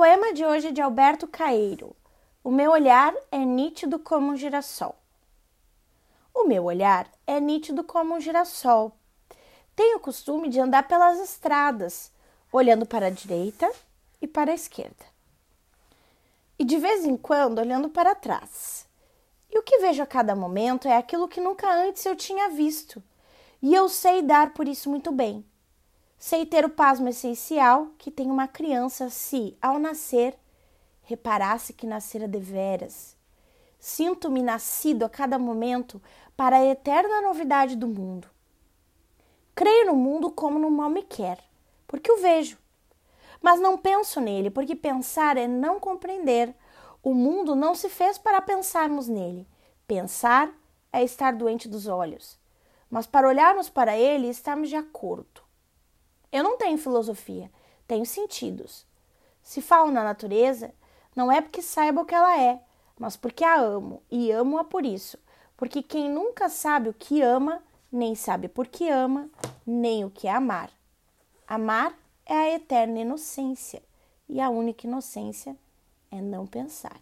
poema de hoje é de Alberto Caeiro. O meu olhar é nítido como um girassol. O meu olhar é nítido como um girassol. Tenho o costume de andar pelas estradas, olhando para a direita e para a esquerda. E de vez em quando olhando para trás. E o que vejo a cada momento é aquilo que nunca antes eu tinha visto. E eu sei dar por isso muito bem. Sei ter o pasmo essencial que tem uma criança se, ao nascer, reparasse que nascera deveras. Sinto-me nascido a cada momento para a eterna novidade do mundo. Creio no mundo como no mal me quer, porque o vejo. Mas não penso nele, porque pensar é não compreender. O mundo não se fez para pensarmos nele. Pensar é estar doente dos olhos. Mas para olharmos para ele, estamos de acordo. Tenho filosofia, tenho sentidos. Se falo na natureza, não é porque saiba o que ela é, mas porque a amo e amo-a por isso. Porque quem nunca sabe o que ama, nem sabe por que ama, nem o que é amar. Amar é a eterna inocência, e a única inocência é não pensar.